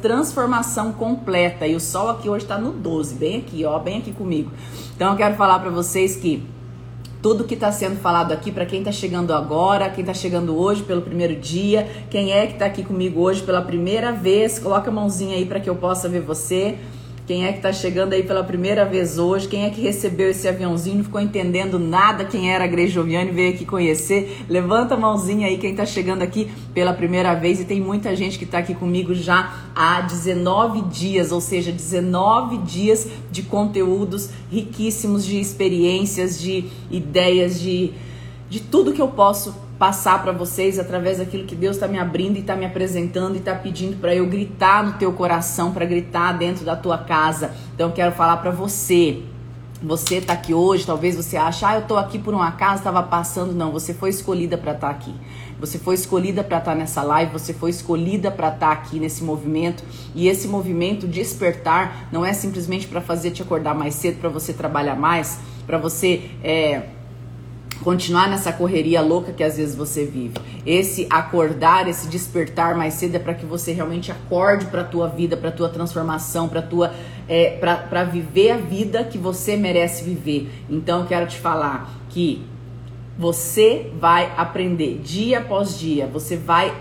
transformação completa. E o sol aqui hoje está no 12, bem aqui, ó, bem aqui comigo. Então eu quero falar para vocês que tudo que está sendo falado aqui para quem está chegando agora, quem está chegando hoje pelo primeiro dia, quem é que está aqui comigo hoje pela primeira vez, coloca a mãozinha aí para que eu possa ver você. Quem é que está chegando aí pela primeira vez hoje? Quem é que recebeu esse aviãozinho? Não ficou entendendo nada quem era a Grey Joviane veio aqui conhecer? Levanta a mãozinha aí quem está chegando aqui pela primeira vez. E tem muita gente que está aqui comigo já há 19 dias, ou seja, 19 dias de conteúdos riquíssimos, de experiências, de ideias, de, de tudo que eu posso passar para vocês através daquilo que Deus está me abrindo e está me apresentando e está pedindo para eu gritar no teu coração, para gritar dentro da tua casa. Então eu quero falar para você. Você está aqui hoje, talvez você ache, ah, eu estou aqui por um acaso, estava passando. Não, você foi escolhida para estar tá aqui. Você foi escolhida para estar tá nessa live, você foi escolhida para estar tá aqui nesse movimento. E esse movimento despertar não é simplesmente para fazer te acordar mais cedo, para você trabalhar mais, para você é, continuar nessa correria louca que às vezes você vive. Esse acordar, esse despertar mais cedo é para que você realmente acorde para tua vida, para tua transformação, para tua é, para viver a vida que você merece viver. Então eu quero te falar que você vai aprender dia após dia, você vai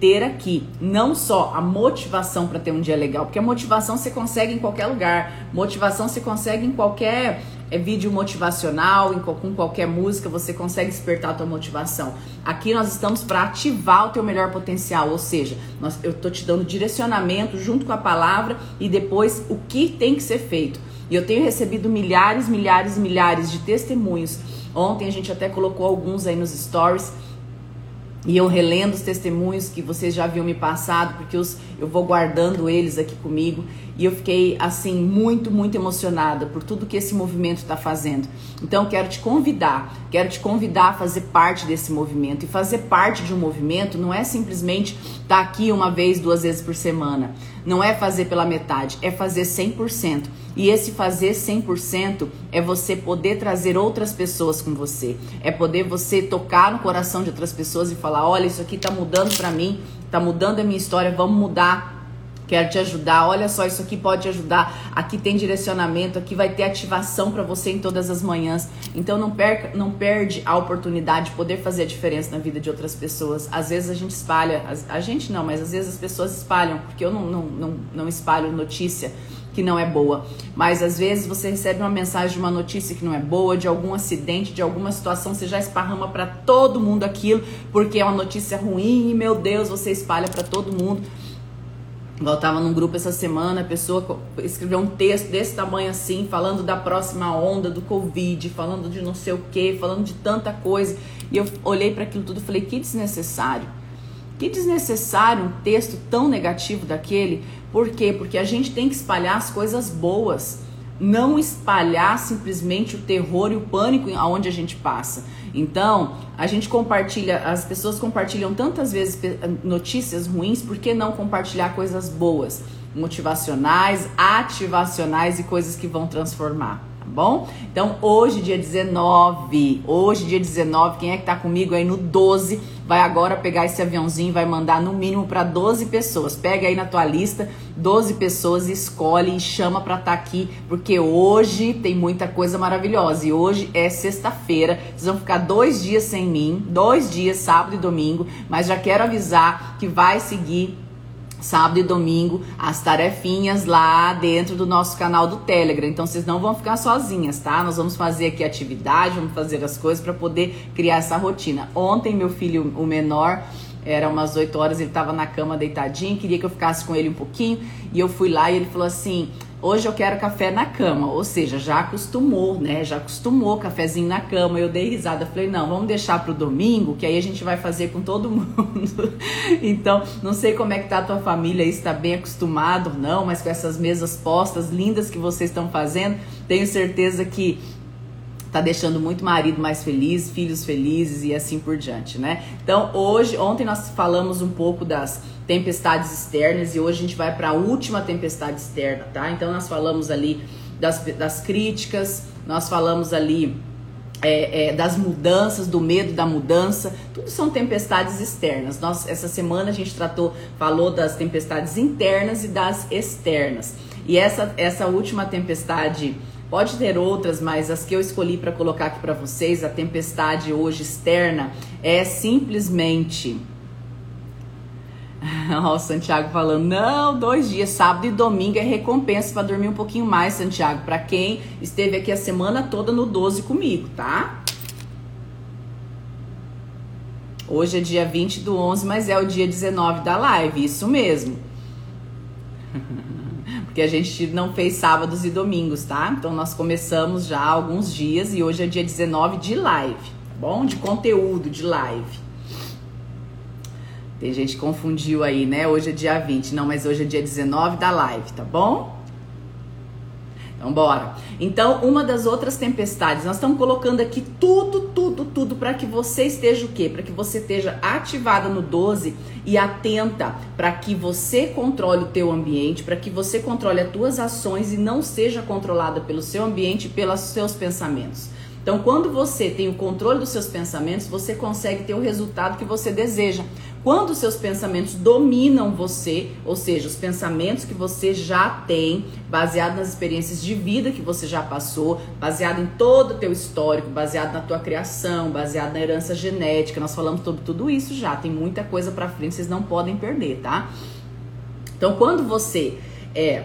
ter aqui não só a motivação para ter um dia legal, porque a motivação você consegue em qualquer lugar, motivação você consegue em qualquer é vídeo motivacional, em, com qualquer música você consegue despertar a tua motivação. Aqui nós estamos para ativar o teu melhor potencial, ou seja, nós, eu tô te dando direcionamento junto com a palavra e depois o que tem que ser feito. E eu tenho recebido milhares, milhares milhares de testemunhos. Ontem a gente até colocou alguns aí nos stories e eu relendo os testemunhos que vocês já haviam me passado, porque os, eu vou guardando eles aqui comigo. E eu fiquei, assim, muito, muito emocionada por tudo que esse movimento está fazendo. Então, quero te convidar, quero te convidar a fazer parte desse movimento. E fazer parte de um movimento não é simplesmente estar tá aqui uma vez, duas vezes por semana. Não é fazer pela metade, é fazer 100%. E esse fazer 100% é você poder trazer outras pessoas com você. É poder você tocar no coração de outras pessoas e falar: olha, isso aqui tá mudando para mim, tá mudando a minha história, vamos mudar quero te ajudar. Olha só, isso aqui pode ajudar. Aqui tem direcionamento, aqui vai ter ativação para você em todas as manhãs. Então não perca, não perde a oportunidade de poder fazer a diferença na vida de outras pessoas. Às vezes a gente espalha, a, gente não, mas às vezes as pessoas espalham, porque eu não, não, não, não espalho notícia que não é boa. Mas às vezes você recebe uma mensagem de uma notícia que não é boa, de algum acidente, de alguma situação, você já esparrama para todo mundo aquilo, porque é uma notícia ruim e meu Deus, você espalha para todo mundo. Eu estava num grupo essa semana, a pessoa escreveu um texto desse tamanho assim, falando da próxima onda do Covid, falando de não sei o que, falando de tanta coisa. E eu olhei para aquilo tudo e falei: que desnecessário. Que desnecessário um texto tão negativo daquele. Por quê? Porque a gente tem que espalhar as coisas boas não espalhar simplesmente o terror e o pânico aonde a gente passa. Então, a gente compartilha, as pessoas compartilham tantas vezes notícias ruins, por que não compartilhar coisas boas, motivacionais, ativacionais e coisas que vão transformar? Bom? Então, hoje, dia 19, hoje, dia 19, quem é que tá comigo aí no 12, vai agora pegar esse aviãozinho vai mandar no mínimo para 12 pessoas. Pega aí na tua lista 12 pessoas, escolhe e chama para estar tá aqui, porque hoje tem muita coisa maravilhosa. E hoje é sexta-feira, vocês vão ficar dois dias sem mim, dois dias, sábado e domingo, mas já quero avisar que vai seguir sábado e domingo as tarefinhas lá dentro do nosso canal do Telegram. Então vocês não vão ficar sozinhas, tá? Nós vamos fazer aqui atividade, vamos fazer as coisas para poder criar essa rotina. Ontem meu filho, o menor, era umas 8 horas, ele estava na cama deitadinho, queria que eu ficasse com ele um pouquinho, e eu fui lá e ele falou assim: Hoje eu quero café na cama, ou seja, já acostumou, né? Já acostumou cafezinho na cama. Eu dei risada, falei: "Não, vamos deixar pro domingo, que aí a gente vai fazer com todo mundo". então, não sei como é que tá a tua família, está bem acostumado, não, mas com essas mesas postas lindas que vocês estão fazendo, tenho certeza que tá deixando muito marido mais feliz, filhos felizes e assim por diante, né? Então, hoje, ontem nós falamos um pouco das tempestades externas e hoje a gente vai para a última tempestade externa, tá? Então, nós falamos ali das, das críticas, nós falamos ali é, é, das mudanças, do medo da mudança, tudo são tempestades externas. Nós, essa semana a gente tratou, falou das tempestades internas e das externas. E essa, essa última tempestade, pode ter outras, mas as que eu escolhi para colocar aqui para vocês, a tempestade hoje externa, é simplesmente. Ó, o Santiago falando, não, dois dias, sábado e domingo é recompensa para dormir um pouquinho mais, Santiago, para quem esteve aqui a semana toda no 12 comigo, tá? Hoje é dia 20 do 11, mas é o dia 19 da live, isso mesmo. Porque a gente não fez sábados e domingos, tá? Então nós começamos já há alguns dias e hoje é dia 19 de live, tá bom? De conteúdo, de live. Tem gente que confundiu aí, né? Hoje é dia 20. Não, mas hoje é dia 19 da live, tá bom? Então, bora. Então, uma das outras tempestades, nós estamos colocando aqui tudo, tudo, tudo para que você esteja o quê? Para que você esteja ativada no 12 e atenta para que você controle o teu ambiente, para que você controle as tuas ações e não seja controlada pelo seu ambiente e pelos seus pensamentos. Então, quando você tem o controle dos seus pensamentos, você consegue ter o resultado que você deseja. Quando seus pensamentos dominam você, ou seja, os pensamentos que você já tem, baseado nas experiências de vida que você já passou, baseado em todo o teu histórico, baseado na tua criação, baseado na herança genética, nós falamos sobre tudo isso já, tem muita coisa para frente, vocês não podem perder, tá? Então, quando você é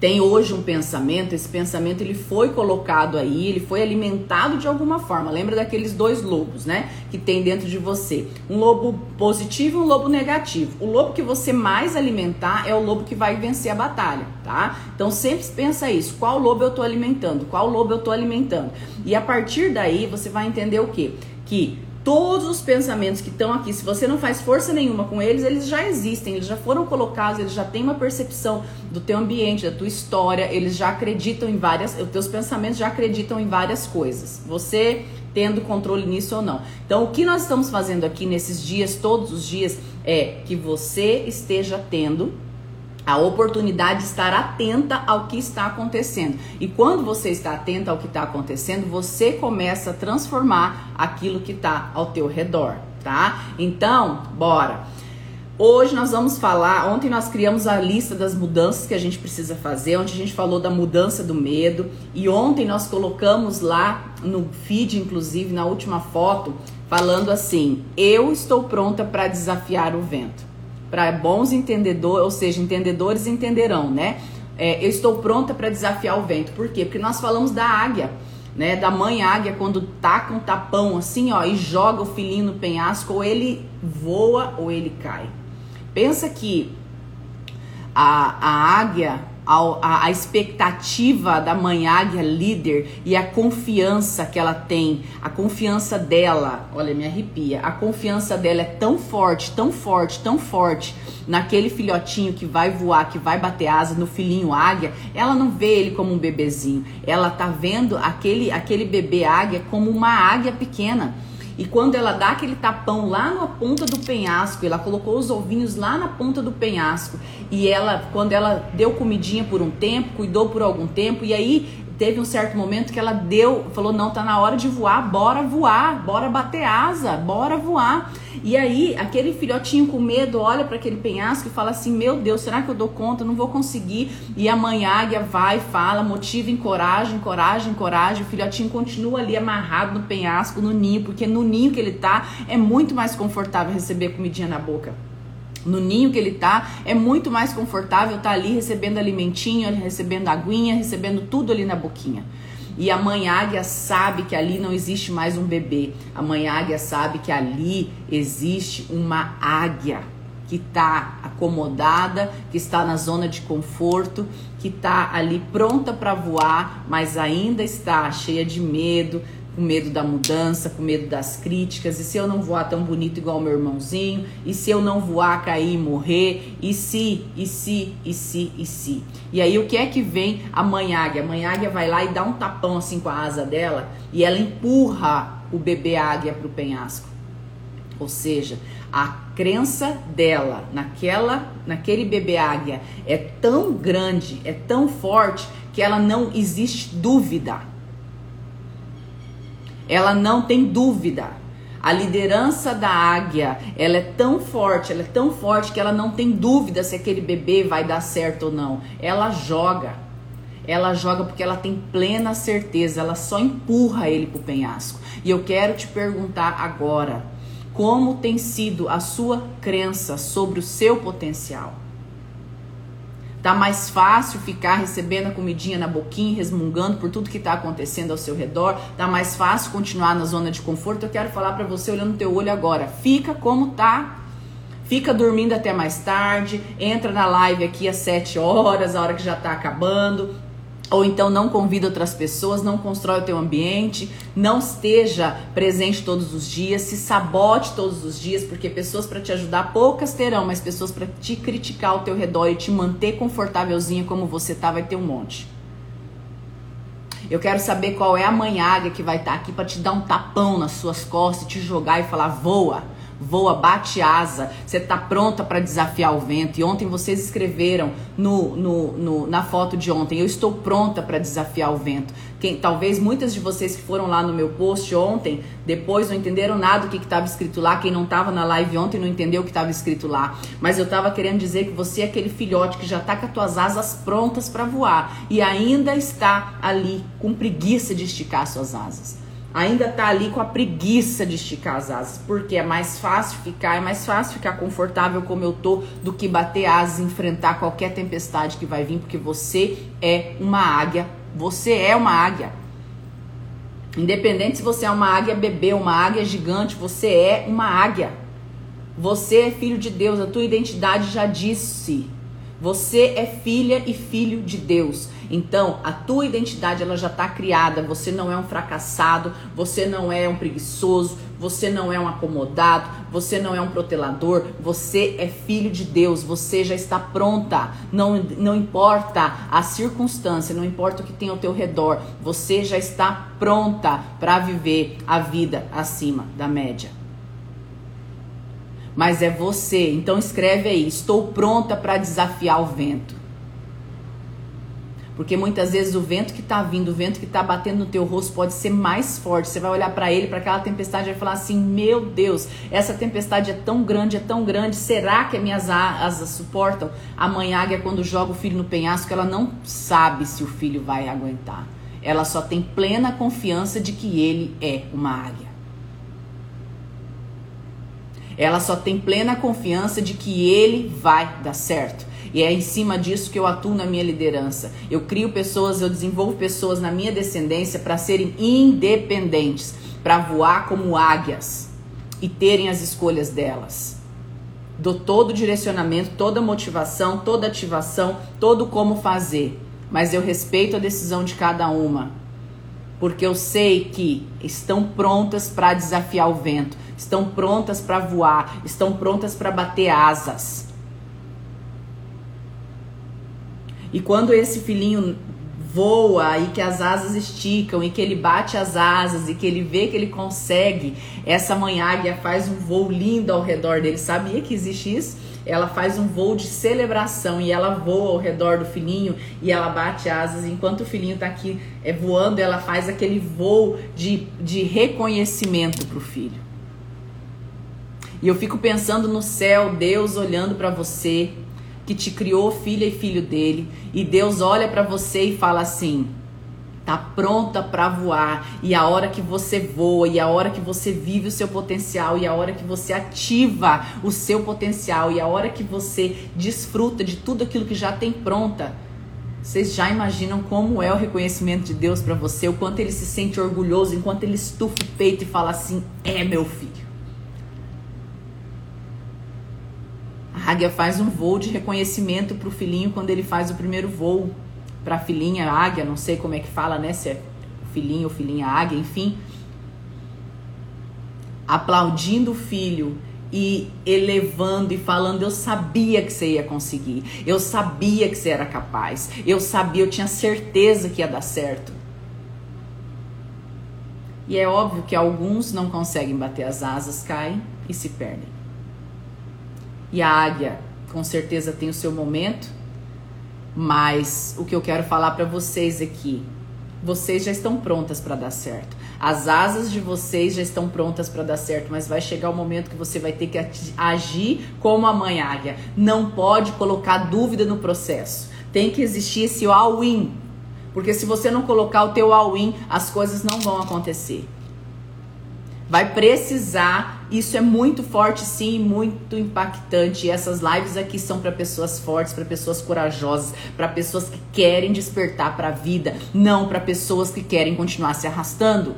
tem hoje um pensamento, esse pensamento ele foi colocado aí, ele foi alimentado de alguma forma. Lembra daqueles dois lobos, né? Que tem dentro de você. Um lobo positivo e um lobo negativo. O lobo que você mais alimentar é o lobo que vai vencer a batalha, tá? Então sempre pensa isso. Qual lobo eu tô alimentando? Qual lobo eu tô alimentando? E a partir daí você vai entender o quê? Que Todos os pensamentos que estão aqui, se você não faz força nenhuma com eles, eles já existem, eles já foram colocados, eles já têm uma percepção do teu ambiente, da tua história, eles já acreditam em várias, os teus pensamentos já acreditam em várias coisas. Você tendo controle nisso ou não. Então, o que nós estamos fazendo aqui nesses dias, todos os dias, é que você esteja tendo a oportunidade de estar atenta ao que está acontecendo. E quando você está atenta ao que está acontecendo, você começa a transformar aquilo que está ao teu redor, tá? Então, bora. Hoje nós vamos falar. Ontem nós criamos a lista das mudanças que a gente precisa fazer. Ontem a gente falou da mudança do medo. E ontem nós colocamos lá no feed, inclusive, na última foto, falando assim: Eu estou pronta para desafiar o vento para bons entendedores, ou seja, entendedores entenderão, né? É, eu estou pronta para desafiar o vento. Por quê? Porque nós falamos da águia, né? Da mãe águia quando taca um tapão assim, ó, e joga o filhinho no penhasco, ou ele voa ou ele cai. Pensa que a, a águia a, a, expectativa da mãe águia líder e a confiança que ela tem, a confiança dela, olha, me arrepia, a confiança dela é tão forte, tão forte, tão forte naquele filhotinho que vai voar, que vai bater asa no filhinho águia, ela não vê ele como um bebezinho, ela tá vendo aquele, aquele bebê águia como uma águia pequena. E quando ela dá aquele tapão lá na ponta do penhasco, ela colocou os ovinhos lá na ponta do penhasco. E ela, quando ela deu comidinha por um tempo, cuidou por algum tempo, e aí teve um certo momento que ela deu, falou: não, tá na hora de voar, bora voar, bora bater asa, bora voar. E aí, aquele filhotinho com medo olha para aquele penhasco e fala assim: meu Deus, será que eu dou conta? Não vou conseguir. E a mãe águia vai, fala, motiva, encoraja, encoraja, encoraja. O filhotinho continua ali amarrado no penhasco, no ninho, porque no ninho que ele tá é muito mais confortável receber comidinha na boca no ninho que ele tá, é muito mais confortável estar tá ali recebendo alimentinho, recebendo aguinha, recebendo tudo ali na boquinha. E a mãe águia sabe que ali não existe mais um bebê. A mãe águia sabe que ali existe uma águia que está acomodada, que está na zona de conforto, que está ali pronta para voar, mas ainda está cheia de medo, com medo da mudança, com medo das críticas, e se eu não voar tão bonito igual meu irmãozinho, e se eu não voar, cair e morrer, e se, e se, e se, e se. E aí o que é que vem a mãe águia? A mãe águia vai lá e dá um tapão assim com a asa dela, e ela empurra o bebê águia para o penhasco. Ou seja, a crença dela naquela, naquele bebê águia é tão grande, é tão forte que ela não existe dúvida Ela não tem dúvida. A liderança da águia, ela é tão forte, ela é tão forte que ela não tem dúvida se aquele bebê vai dar certo ou não. Ela joga. Ela joga porque ela tem plena certeza, ela só empurra ele pro penhasco. E eu quero te perguntar agora, como tem sido a sua crença sobre o seu potencial? Tá mais fácil ficar recebendo a comidinha na boquinha, resmungando por tudo que está acontecendo ao seu redor. Tá mais fácil continuar na zona de conforto. Eu quero falar para você olhando no teu olho agora. Fica como tá. Fica dormindo até mais tarde, entra na live aqui às 7 horas, a hora que já tá acabando ou então não convida outras pessoas, não constrói o teu ambiente, não esteja presente todos os dias, se sabote todos os dias, porque pessoas para te ajudar poucas terão, mas pessoas para te criticar ao teu redor e te manter confortávelzinha como você tá vai ter um monte. Eu quero saber qual é a manhaga que vai estar tá aqui para te dar um tapão nas suas costas, te jogar e falar voa voa, bate asa, você está pronta para desafiar o vento. E ontem vocês escreveram no, no, no na foto de ontem, eu estou pronta para desafiar o vento. Quem, talvez muitas de vocês que foram lá no meu post ontem, depois não entenderam nada do que estava escrito lá. Quem não estava na live ontem não entendeu o que estava escrito lá. Mas eu estava querendo dizer que você é aquele filhote que já está com as tuas asas prontas para voar e ainda está ali com preguiça de esticar suas asas ainda tá ali com a preguiça de esticar as asas, porque é mais fácil ficar, é mais fácil ficar confortável como eu tô do que bater asas e enfrentar qualquer tempestade que vai vir, porque você é uma águia, você é uma águia. Independente se você é uma águia bebê, uma águia gigante, você é uma águia. Você é filho de Deus, a tua identidade já disse. Você é filha e filho de Deus. Então, a tua identidade ela já está criada. Você não é um fracassado, você não é um preguiçoso, você não é um acomodado, você não é um protelador, você é filho de Deus, você já está pronta. Não, não importa a circunstância, não importa o que tem ao teu redor, você já está pronta para viver a vida acima da média. Mas é você, então escreve aí: estou pronta para desafiar o vento. Porque muitas vezes o vento que está vindo, o vento que está batendo no teu rosto pode ser mais forte. Você vai olhar para ele, para aquela tempestade e vai falar assim: "Meu Deus, essa tempestade é tão grande, é tão grande. Será que as minhas asas suportam?" A mãe águia quando joga o filho no penhasco, ela não sabe se o filho vai aguentar. Ela só tem plena confiança de que ele é uma águia. Ela só tem plena confiança de que ele vai dar certo. E é em cima disso que eu atuo na minha liderança. Eu crio pessoas, eu desenvolvo pessoas na minha descendência para serem independentes, para voar como águias e terem as escolhas delas. Dou todo o direcionamento, toda a motivação, toda a ativação, todo como fazer. Mas eu respeito a decisão de cada uma. Porque eu sei que estão prontas para desafiar o vento, estão prontas para voar, estão prontas para bater asas. E quando esse filhinho voa e que as asas esticam e que ele bate as asas e que ele vê que ele consegue, essa mãe águia faz um voo lindo ao redor dele. Sabia que existe isso? Ela faz um voo de celebração e ela voa ao redor do filhinho e ela bate asas. Enquanto o filhinho está aqui é, voando, ela faz aquele voo de, de reconhecimento para o filho. E eu fico pensando no céu, Deus olhando para você, que te criou filha e filho dele, e Deus olha para você e fala assim: tá pronta para voar, e a hora que você voa, e a hora que você vive o seu potencial, e a hora que você ativa o seu potencial, e a hora que você desfruta de tudo aquilo que já tem pronta. Vocês já imaginam como é o reconhecimento de Deus para você, o quanto ele se sente orgulhoso, enquanto ele estufa o peito e fala assim: "É meu filho". A águia faz um voo de reconhecimento para o filhinho quando ele faz o primeiro voo. Para a filhinha, águia, não sei como é que fala, né? Se é filhinho ou filhinha águia, enfim. Aplaudindo o filho e elevando e falando: Eu sabia que você ia conseguir, eu sabia que você era capaz, eu sabia, eu tinha certeza que ia dar certo. E é óbvio que alguns não conseguem bater as asas, caem e se perdem. E a águia, com certeza, tem o seu momento, mas o que eu quero falar para vocês aqui vocês já estão prontas para dar certo. As asas de vocês já estão prontas para dar certo, mas vai chegar o momento que você vai ter que agir como a mãe águia. Não pode colocar dúvida no processo. Tem que existir esse all-in. Porque se você não colocar o teu all-in, as coisas não vão acontecer. Vai precisar, isso é muito forte sim, muito impactante. E essas lives aqui são para pessoas fortes, para pessoas corajosas, para pessoas que querem despertar para a vida, não para pessoas que querem continuar se arrastando.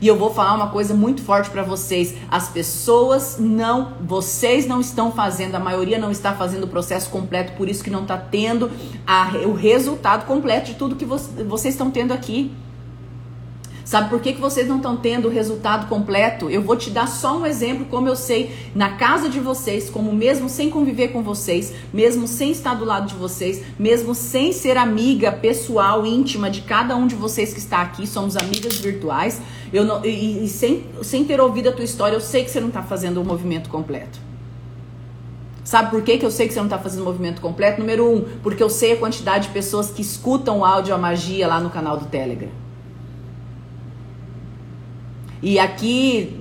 E eu vou falar uma coisa muito forte para vocês: as pessoas não, vocês não estão fazendo, a maioria não está fazendo o processo completo, por isso que não está tendo a, o resultado completo de tudo que vocês estão tendo aqui. Sabe por que, que vocês não estão tendo o resultado completo? Eu vou te dar só um exemplo, como eu sei, na casa de vocês, como mesmo sem conviver com vocês, mesmo sem estar do lado de vocês, mesmo sem ser amiga pessoal, íntima de cada um de vocês que está aqui, somos amigas virtuais, eu não, e, e sem, sem ter ouvido a tua história, eu sei que você não está fazendo o movimento completo. Sabe por que, que eu sei que você não está fazendo movimento completo? Número um, porque eu sei a quantidade de pessoas que escutam o áudio a magia lá no canal do Telegram. E aqui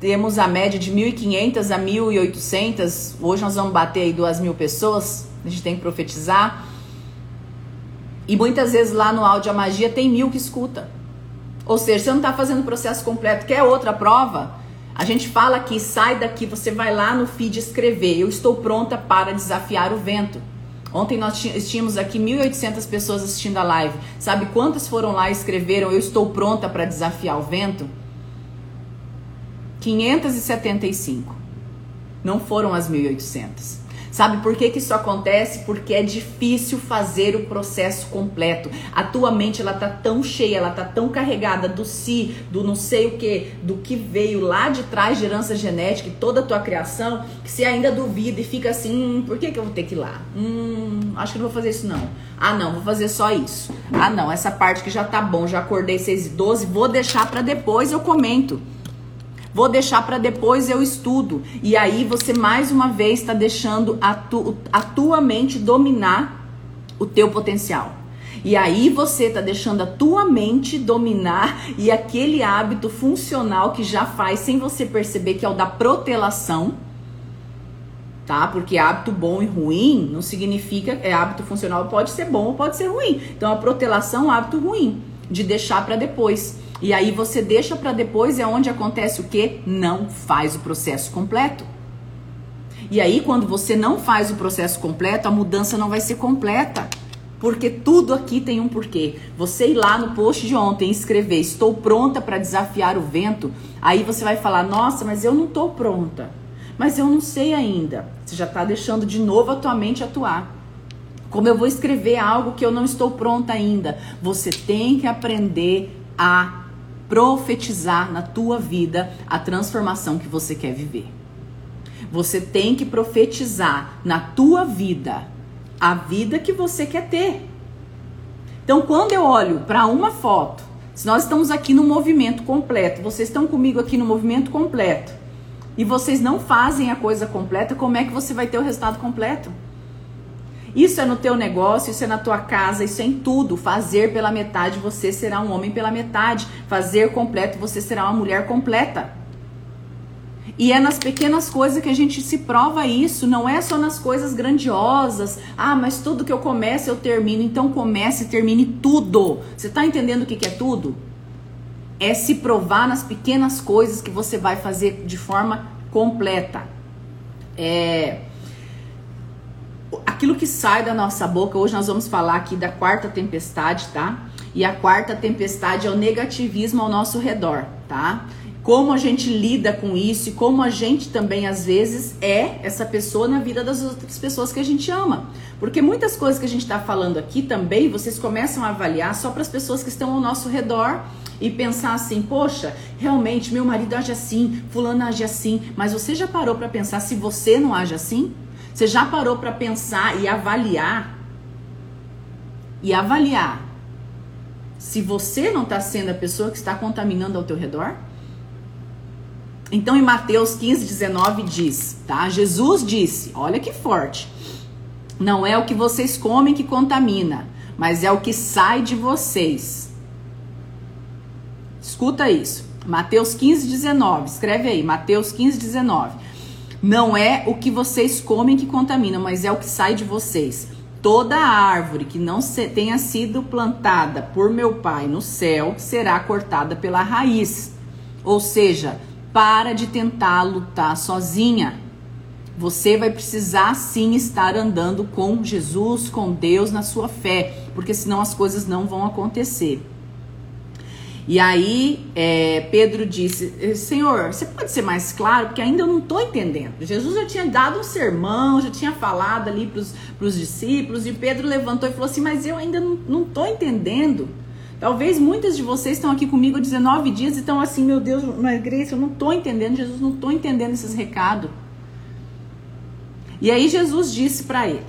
temos a média de 1.500 a 1.800. Hoje nós vamos bater aí 2.000 pessoas. A gente tem que profetizar. E muitas vezes lá no áudio a magia tem mil que escuta. Ou seja, você não está fazendo o processo completo. Quer outra prova? A gente fala aqui, sai daqui, você vai lá no feed escrever. Eu estou pronta para desafiar o vento. Ontem nós tínhamos aqui 1.800 pessoas assistindo a live. Sabe quantas foram lá e escreveram? Eu estou pronta para desafiar o vento? 575. Não foram as 1800. Sabe por que, que isso acontece? Porque é difícil fazer o processo completo. A tua mente ela tá tão cheia, ela tá tão carregada do si, do não sei o que, do que veio lá de trás de herança genética e toda a tua criação, que você ainda duvida e fica assim, hum, por que, que eu vou ter que ir lá? Hum, acho que não vou fazer isso não. Ah não, vou fazer só isso. Ah não, essa parte que já tá bom, já acordei 6 e 12, vou deixar para depois eu comento. Vou deixar para depois eu estudo. E aí você mais uma vez está deixando a, tu, a tua mente dominar o teu potencial. E aí você está deixando a tua mente dominar e aquele hábito funcional que já faz sem você perceber que é o da protelação, tá? Porque hábito bom e ruim não significa é hábito funcional pode ser bom ou pode ser ruim. Então a protelação é um hábito ruim de deixar para depois. E aí você deixa para depois é onde acontece o que? Não faz o processo completo. E aí quando você não faz o processo completo, a mudança não vai ser completa. Porque tudo aqui tem um porquê. Você ir lá no post de ontem e escrever estou pronta para desafiar o vento, aí você vai falar: "Nossa, mas eu não estou pronta. Mas eu não sei ainda". Você já está deixando de novo a tua mente atuar. Como eu vou escrever algo que eu não estou pronta ainda? Você tem que aprender a profetizar na tua vida a transformação que você quer viver. Você tem que profetizar na tua vida a vida que você quer ter. Então, quando eu olho para uma foto, se nós estamos aqui no movimento completo, vocês estão comigo aqui no movimento completo, e vocês não fazem a coisa completa, como é que você vai ter o resultado completo? Isso é no teu negócio, isso é na tua casa, isso é em tudo. Fazer pela metade, você será um homem pela metade. Fazer completo, você será uma mulher completa. E é nas pequenas coisas que a gente se prova isso, não é só nas coisas grandiosas. Ah, mas tudo que eu começo eu termino. Então comece e termine tudo. Você está entendendo o que, que é tudo? É se provar nas pequenas coisas que você vai fazer de forma completa. É, aquilo que sai da nossa boca, hoje nós vamos falar aqui da quarta tempestade, tá? E a quarta tempestade é o negativismo ao nosso redor, tá? Como a gente lida com isso e como a gente também às vezes é essa pessoa na vida das outras pessoas que a gente ama. Porque muitas coisas que a gente está falando aqui também vocês começam a avaliar só para as pessoas que estão ao nosso redor e pensar assim, poxa, realmente meu marido age assim, fulano age assim, mas você já parou para pensar se você não age assim? Você já parou para pensar e avaliar? E avaliar se você não está sendo a pessoa que está contaminando ao teu redor? Então em Mateus 15, 19 diz, tá? Jesus disse, olha que forte. Não é o que vocês comem que contamina, mas é o que sai de vocês. Escuta isso. Mateus 15, 19. Escreve aí, Mateus 15, 19. Não é o que vocês comem que contamina, mas é o que sai de vocês. Toda árvore que não se, tenha sido plantada por meu Pai no céu será cortada pela raiz. Ou seja, para de tentar lutar sozinha. Você vai precisar sim estar andando com Jesus, com Deus na sua fé, porque senão as coisas não vão acontecer. E aí é, Pedro disse: Senhor, você pode ser mais claro? Porque ainda eu não estou entendendo. Jesus já tinha dado um sermão, já tinha falado ali para os discípulos, e Pedro levantou e falou assim: Mas eu ainda não estou entendendo. Talvez muitas de vocês estão aqui comigo há 19 dias e estão assim: Meu Deus, mas Grace, eu não estou entendendo. Jesus, não estou entendendo esses recados. E aí Jesus disse para ele,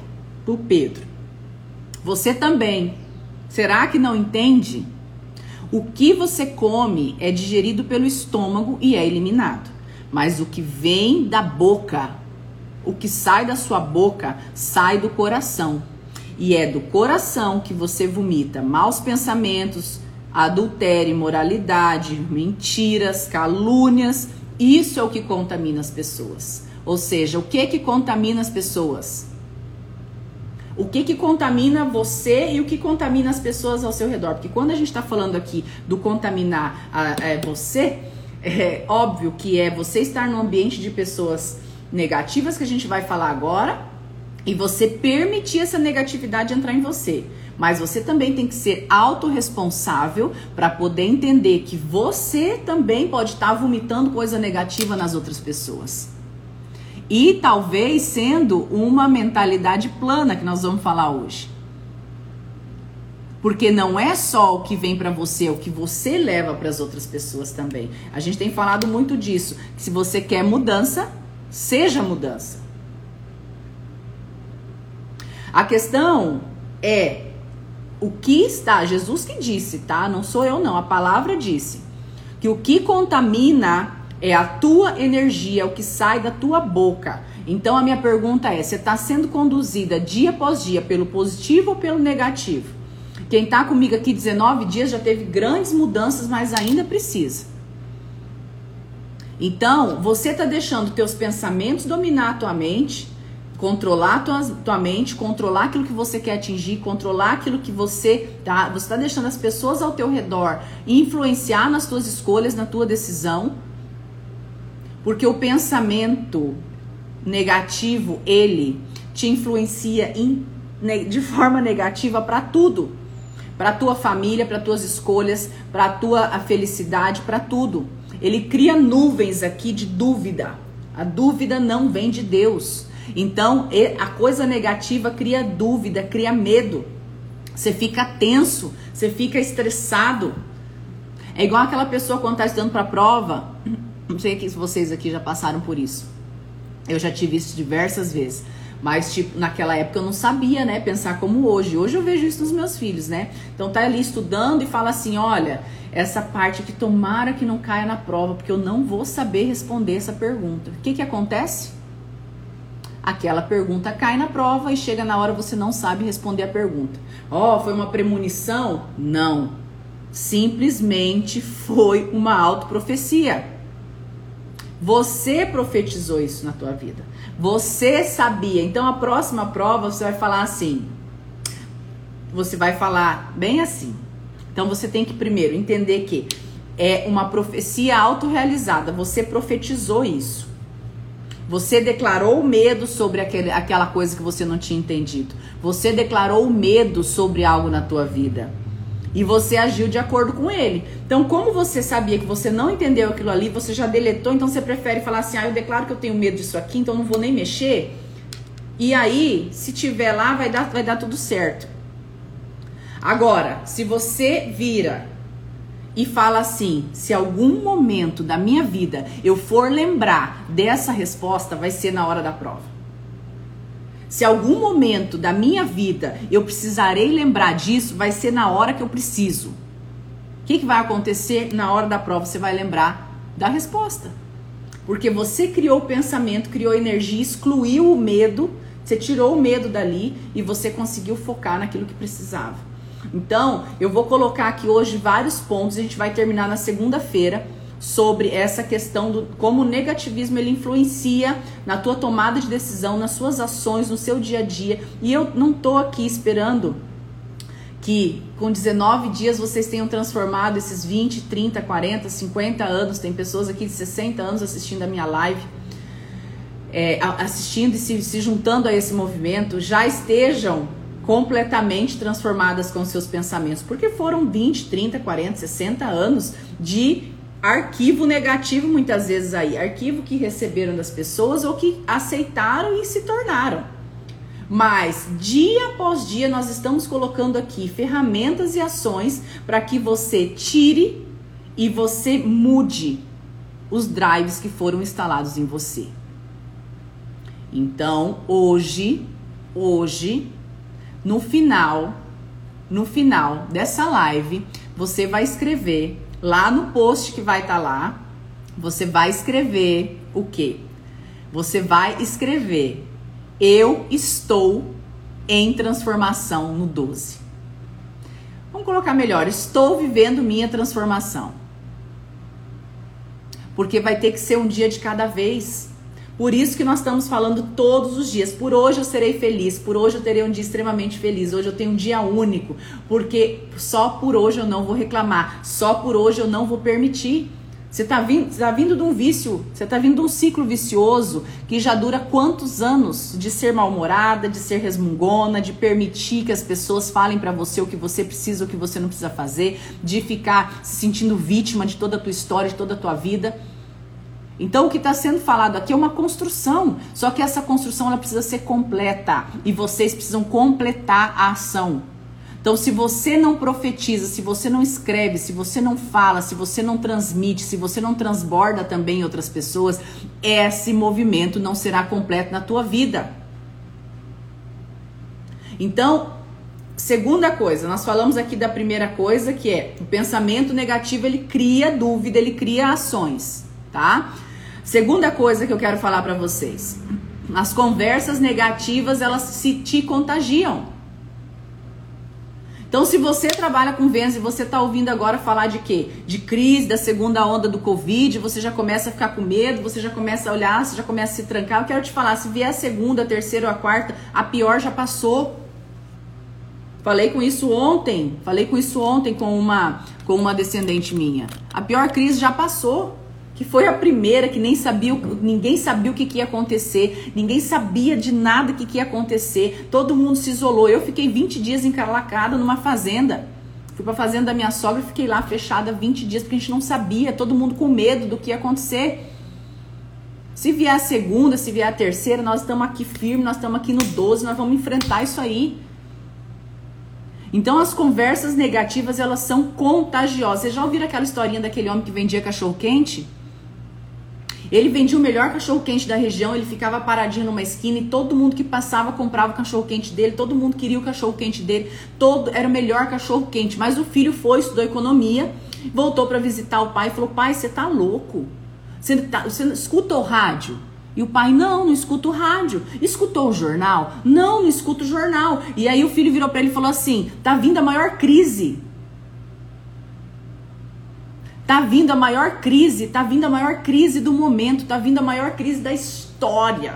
para Pedro: Você também, será que não entende? O que você come é digerido pelo estômago e é eliminado. Mas o que vem da boca, o que sai da sua boca, sai do coração. E é do coração que você vomita maus pensamentos, adultério, imoralidade, mentiras, calúnias. Isso é o que contamina as pessoas. Ou seja, o que que contamina as pessoas? O que que contamina você e o que contamina as pessoas ao seu redor? Porque quando a gente está falando aqui do contaminar a, é, você, é óbvio que é você estar num ambiente de pessoas negativas que a gente vai falar agora e você permitir essa negatividade entrar em você. Mas você também tem que ser autorresponsável para poder entender que você também pode estar tá vomitando coisa negativa nas outras pessoas. E talvez sendo uma mentalidade plana que nós vamos falar hoje. Porque não é só o que vem para você, é o que você leva para as outras pessoas também. A gente tem falado muito disso. Se você quer mudança, seja mudança. A questão é o que está, Jesus que disse, tá? Não sou eu não, a palavra disse que o que contamina é a tua energia, é o que sai da tua boca. Então a minha pergunta é: você está sendo conduzida dia após dia pelo positivo ou pelo negativo? Quem está comigo aqui 19 dias já teve grandes mudanças, mas ainda precisa. Então, você está deixando teus pensamentos dominar a tua mente, controlar a tua, tua mente, controlar aquilo que você quer atingir, controlar aquilo que você tá, você está deixando as pessoas ao teu redor influenciar nas tuas escolhas, na tua decisão. Porque o pensamento negativo, ele te influencia in, de forma negativa para tudo. Para tua família, para tuas escolhas, para tua felicidade, para tudo. Ele cria nuvens aqui de dúvida. A dúvida não vem de Deus. Então, a coisa negativa cria dúvida, cria medo. Você fica tenso, você fica estressado. É igual aquela pessoa quando está estudando para a prova não sei se vocês aqui já passaram por isso. Eu já tive isso diversas vezes. Mas, tipo, naquela época eu não sabia, né? Pensar como hoje. Hoje eu vejo isso nos meus filhos, né? Então tá ali estudando e fala assim: olha, essa parte que tomara que não caia na prova, porque eu não vou saber responder essa pergunta. O que que acontece? Aquela pergunta cai na prova e chega na hora você não sabe responder a pergunta. Ó, oh, foi uma premonição? Não. Simplesmente foi uma autoprofecia. Você profetizou isso na tua vida. Você sabia. Então a próxima prova você vai falar assim. Você vai falar bem assim. Então você tem que primeiro entender que é uma profecia autorrealizada. Você profetizou isso. Você declarou medo sobre aquele, aquela coisa que você não tinha entendido. Você declarou medo sobre algo na tua vida e você agiu de acordo com ele. Então, como você sabia que você não entendeu aquilo ali, você já deletou, então você prefere falar assim: "Ah, eu declaro que eu tenho medo disso aqui, então não vou nem mexer". E aí, se tiver lá, vai dar vai dar tudo certo. Agora, se você vira e fala assim: se algum momento da minha vida eu for lembrar dessa resposta, vai ser na hora da prova. Se algum momento da minha vida eu precisarei lembrar disso, vai ser na hora que eu preciso. O que, que vai acontecer na hora da prova? Você vai lembrar da resposta. Porque você criou o pensamento, criou energia, excluiu o medo, você tirou o medo dali e você conseguiu focar naquilo que precisava. Então, eu vou colocar aqui hoje vários pontos, a gente vai terminar na segunda-feira sobre essa questão do como o negativismo ele influencia na tua tomada de decisão, nas suas ações, no seu dia a dia. E eu não tô aqui esperando que com 19 dias vocês tenham transformado esses 20, 30, 40, 50 anos. Tem pessoas aqui de 60 anos assistindo a minha live, é, assistindo e se, se juntando a esse movimento, já estejam completamente transformadas com seus pensamentos, porque foram 20, 30, 40, 60 anos de arquivo negativo muitas vezes aí, arquivo que receberam das pessoas ou que aceitaram e se tornaram. Mas dia após dia nós estamos colocando aqui ferramentas e ações para que você tire e você mude os drives que foram instalados em você. Então, hoje, hoje, no final, no final dessa live, você vai escrever lá no post que vai estar tá lá, você vai escrever o quê? Você vai escrever: Eu estou em transformação no 12. Vamos colocar melhor: Estou vivendo minha transformação. Porque vai ter que ser um dia de cada vez. Por isso que nós estamos falando todos os dias. Por hoje eu serei feliz, por hoje eu terei um dia extremamente feliz. Hoje eu tenho um dia único, porque só por hoje eu não vou reclamar, só por hoje eu não vou permitir. Você está vindo, tá vindo de um vício, você está vindo de um ciclo vicioso que já dura quantos anos de ser mal-humorada, de ser resmungona, de permitir que as pessoas falem para você o que você precisa, o que você não precisa fazer, de ficar se sentindo vítima de toda a tua história, de toda a tua vida. Então o que está sendo falado aqui é uma construção, só que essa construção ela precisa ser completa e vocês precisam completar a ação. Então, se você não profetiza, se você não escreve, se você não fala, se você não transmite, se você não transborda também outras pessoas, esse movimento não será completo na tua vida. Então, segunda coisa, nós falamos aqui da primeira coisa que é o pensamento negativo, ele cria dúvida, ele cria ações, tá? Segunda coisa que eu quero falar para vocês. As conversas negativas, elas se te contagiam. Então, se você trabalha com vendas e você está ouvindo agora falar de quê? De crise, da segunda onda do Covid, você já começa a ficar com medo, você já começa a olhar, você já começa a se trancar. Eu quero te falar, se vier a segunda, a terceira ou a quarta, a pior já passou. Falei com isso ontem, falei com isso ontem com uma com uma descendente minha. A pior crise já passou que foi a primeira que nem sabia, ninguém sabia o que, que ia acontecer, ninguém sabia de nada que, que ia acontecer, todo mundo se isolou. Eu fiquei 20 dias encalacada numa fazenda. Fui pra fazenda da minha sogra fiquei lá fechada 20 dias porque a gente não sabia, todo mundo com medo do que ia acontecer. Se vier a segunda, se vier a terceira, nós estamos aqui firme, nós estamos aqui no 12, nós vamos enfrentar isso aí. Então as conversas negativas, elas são contagiosas. Vocês já ouviram aquela historinha daquele homem que vendia cachorro quente? Ele vendia o melhor cachorro quente da região, ele ficava paradinho numa esquina e todo mundo que passava comprava o cachorro quente dele, todo mundo queria o cachorro quente dele, todo era o melhor cachorro quente. Mas o filho foi, estudou economia, voltou para visitar o pai e falou: "Pai, você tá louco? Você, tá, você escuta o rádio?" E o pai, não, não escuta o rádio. Escutou o jornal? Não, não escuta o jornal. E aí o filho virou para ele e falou assim: tá vindo a maior crise Tá vindo a maior crise, tá vindo a maior crise do momento, tá vindo a maior crise da história.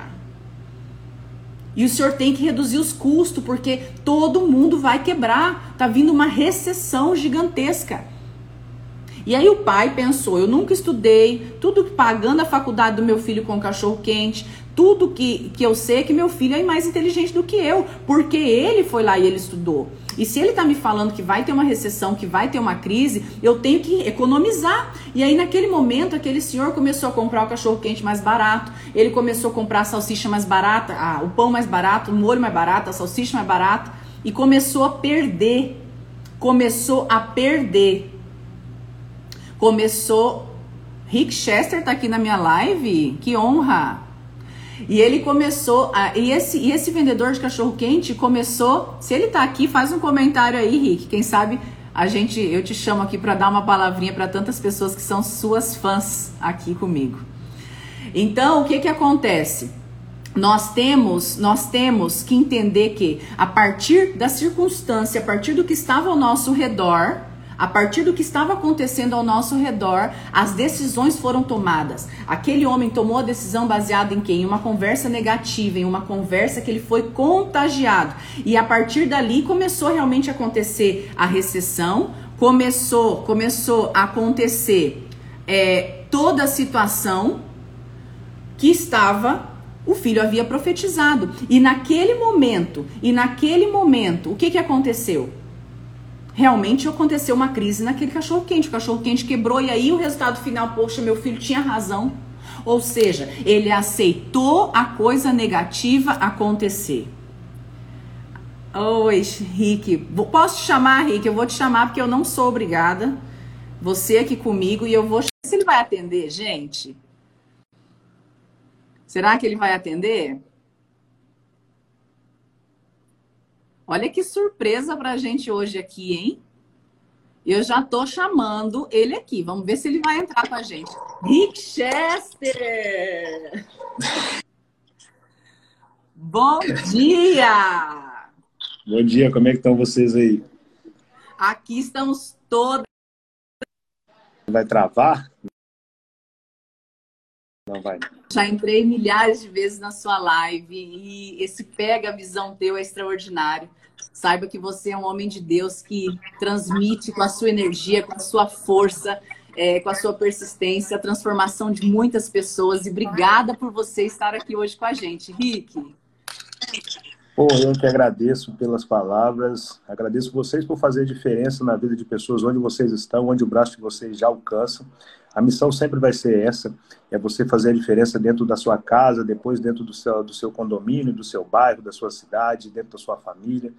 E o senhor tem que reduzir os custos, porque todo mundo vai quebrar. Tá vindo uma recessão gigantesca. E aí o pai pensou: eu nunca estudei, tudo pagando a faculdade do meu filho com cachorro quente, tudo que, que eu sei é que meu filho é mais inteligente do que eu, porque ele foi lá e ele estudou. E se ele está me falando que vai ter uma recessão, que vai ter uma crise, eu tenho que economizar. E aí, naquele momento, aquele senhor começou a comprar o cachorro quente mais barato, ele começou a comprar a salsicha mais barata, a, o pão mais barato, o molho mais barato, a salsicha mais barata, e começou a perder. Começou a perder. Começou. Rick Chester tá aqui na minha live? Que honra! E ele começou, a, e, esse, e esse vendedor de cachorro quente começou. Se ele tá aqui, faz um comentário aí, Rick. Quem sabe a gente, eu te chamo aqui para dar uma palavrinha para tantas pessoas que são suas fãs aqui comigo. Então, o que que acontece? nós temos, nós temos que entender que a partir da circunstância, a partir do que estava ao nosso redor, a partir do que estava acontecendo ao nosso redor, as decisões foram tomadas. Aquele homem tomou a decisão baseada em quem? Em uma conversa negativa, em uma conversa que ele foi contagiado. E a partir dali começou realmente a acontecer a recessão, começou, começou a acontecer é, toda a situação que estava o filho havia profetizado. E naquele momento, e naquele momento, o que, que aconteceu? Realmente aconteceu uma crise naquele cachorro quente. O cachorro quente quebrou e aí o resultado final, poxa, meu filho tinha razão. Ou seja, ele aceitou a coisa negativa acontecer. Oi, Rick. Posso te chamar, Rick? Eu vou te chamar porque eu não sou obrigada. Você aqui comigo e eu vou. Se ele vai atender, gente. Será que ele vai atender? Olha que surpresa para a gente hoje aqui, hein? Eu já tô chamando ele aqui. Vamos ver se ele vai entrar com a gente. Rick Chester! Bom dia! Bom dia, como é que estão vocês aí? Aqui estamos todos. Vai travar? Não vai. Já entrei milhares de vezes na sua live e esse pega a visão teu é extraordinário. Saiba que você é um homem de Deus que transmite com a sua energia, com a sua força, é, com a sua persistência, a transformação de muitas pessoas. E obrigada por você estar aqui hoje com a gente, Rick. Pô, eu que agradeço pelas palavras, agradeço vocês por fazer diferença na vida de pessoas onde vocês estão, onde o braço de vocês já alcança. A missão sempre vai ser essa, é você fazer a diferença dentro da sua casa, depois dentro do seu, do seu condomínio, do seu bairro, da sua cidade, dentro da sua família.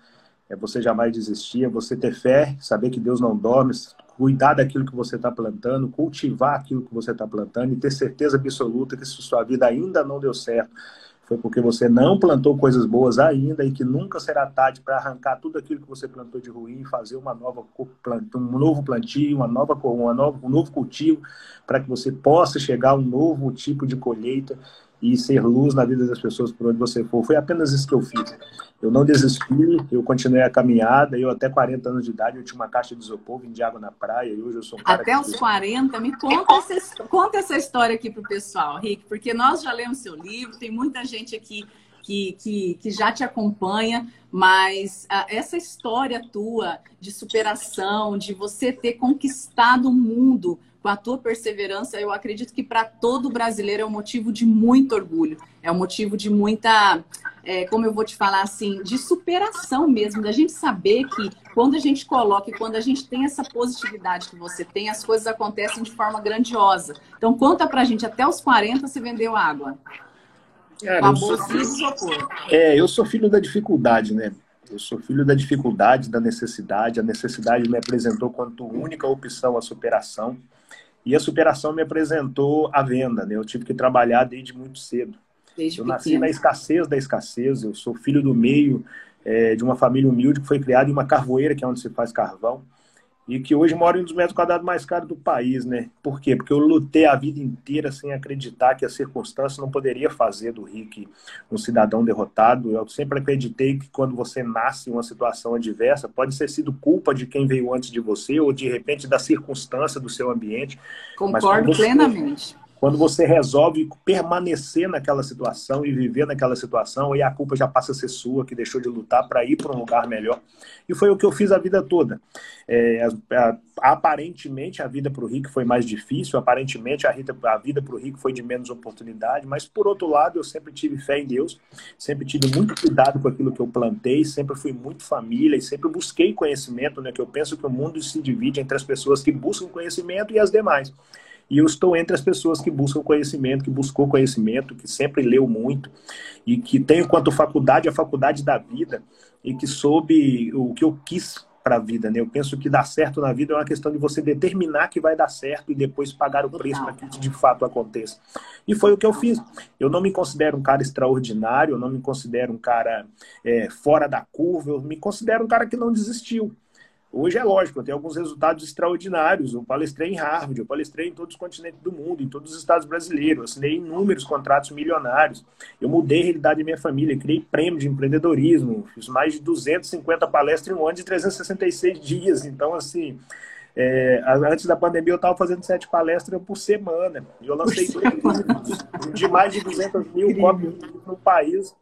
É você jamais desistir, é você ter fé, saber que Deus não dorme, cuidar daquilo que você está plantando, cultivar aquilo que você está plantando e ter certeza absoluta que se sua vida ainda não deu certo, foi porque você não plantou coisas boas ainda e que nunca será tarde para arrancar tudo aquilo que você plantou de ruim e fazer uma nova um novo plantio, uma nova, uma nova, um novo cultivo, para que você possa chegar a um novo tipo de colheita e ser luz na vida das pessoas por onde você for. Foi apenas isso que eu fiz. Eu não desisti, eu continuei a caminhada. Eu, até 40 anos de idade, eu tinha uma caixa de isopor, vim de água na praia e hoje eu sou um cara. Até os 40, me conta essa, conta essa história aqui para o pessoal, Rick, porque nós já lemos seu livro, tem muita gente aqui que, que, que já te acompanha, mas uh, essa história tua de superação, de você ter conquistado o mundo com a tua perseverança, eu acredito que para todo brasileiro é um motivo de muito orgulho, é um motivo de muita, é, como eu vou te falar assim, de superação mesmo, da gente saber que quando a gente coloca e quando a gente tem essa positividade que você tem, as coisas acontecem de forma grandiosa. Então conta pra gente, até os 40 você vendeu água. Cara, eu sou... É, eu sou filho da dificuldade, né? Eu sou filho da dificuldade, da necessidade. A necessidade me apresentou quanto única opção a superação. E a superação me apresentou a venda, né? Eu tive que trabalhar desde muito cedo. Desde eu pequeno. nasci na escassez da escassez. Eu sou filho do meio é, de uma família humilde que foi criada em uma carvoeira, que é onde se faz carvão e que hoje mora em um dos metros quadrados mais caros do país, né? Por quê? Porque eu lutei a vida inteira sem acreditar que a circunstância não poderia fazer do Rick um cidadão derrotado. Eu sempre acreditei que quando você nasce em uma situação adversa, pode ter sido culpa de quem veio antes de você ou de repente da circunstância do seu ambiente. Concordo você, plenamente. Quando você resolve permanecer naquela situação e viver naquela situação, aí a culpa já passa a ser sua, que deixou de lutar para ir para um lugar melhor. E foi o que eu fiz a vida toda. É, a, aparentemente a vida para o rico foi mais difícil, aparentemente a, a vida para o rico foi de menos oportunidade, mas por outro lado eu sempre tive fé em Deus, sempre tive muito cuidado com aquilo que eu plantei, sempre fui muito família e sempre busquei conhecimento, né? Que eu penso que o mundo se divide entre as pessoas que buscam conhecimento e as demais. E eu estou entre as pessoas que buscam conhecimento, que buscou conhecimento, que sempre leu muito e que tenho quanto faculdade a faculdade da vida e que soube o que eu quis para a vida, né? Eu penso que dar certo na vida é uma questão de você determinar que vai dar certo e depois pagar o preço para que de fato aconteça. E foi o que eu fiz. Eu não me considero um cara extraordinário, eu não me considero um cara é, fora da curva, eu me considero um cara que não desistiu. Hoje é lógico, eu tenho alguns resultados extraordinários. Eu palestrei em Harvard, eu palestrei em todos os continentes do mundo, em todos os estados brasileiros, assinei inúmeros contratos milionários. Eu mudei a realidade da minha família, criei prêmio de empreendedorismo, fiz mais de 250 palestras em um ano de 366 dias. Então, assim, é, antes da pandemia eu estava fazendo sete palestras por semana. E eu lancei dois livros de mais de 200 mil cópias no país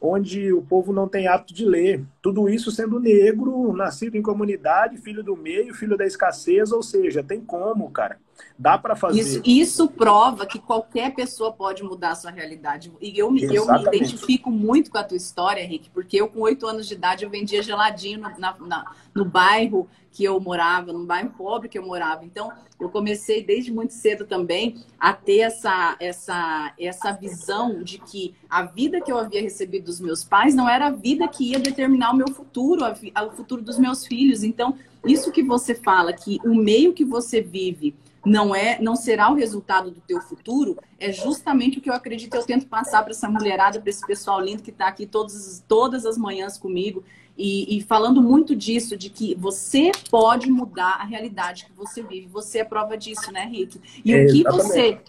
onde o povo não tem hábito de ler. Tudo isso sendo negro, nascido em comunidade, filho do meio, filho da escassez, ou seja, tem como, cara. Dá para fazer. Isso, isso, prova que qualquer pessoa pode mudar a sua realidade. E eu, eu me identifico muito com a tua história, Rick, porque eu, com oito anos de idade, eu vendia geladinho no, na, na, no bairro que eu morava, no bairro pobre que eu morava. Então, eu comecei desde muito cedo também a ter essa, essa, essa visão de que a vida que eu havia recebido dos meus pais não era a vida que ia determinar o meu futuro, o futuro dos meus filhos. Então, isso que você fala, que o meio que você vive não é, não será o resultado do teu futuro, é justamente o que eu acredito eu tento passar para essa mulherada, para esse pessoal lindo que está aqui todos, todas as manhãs comigo e, e, falando muito disso, de que você pode mudar a realidade que você vive. Você é prova disso, né, Rick? E é, o que exatamente. você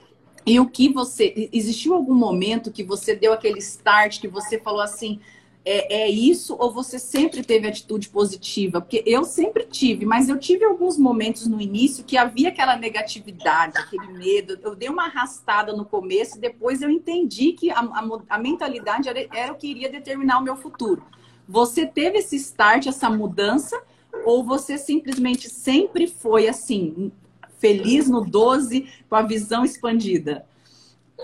e o que você. Existiu algum momento que você deu aquele start, que você falou assim, é, é, isso ou você sempre teve atitude positiva? Porque eu sempre tive, mas eu tive alguns momentos no início que havia aquela negatividade, aquele medo. Eu dei uma arrastada no começo e depois eu entendi que a, a, a mentalidade era, era, o que iria determinar o meu futuro. Você teve esse start, essa mudança, ou você simplesmente sempre foi assim, feliz no 12, com a visão expandida?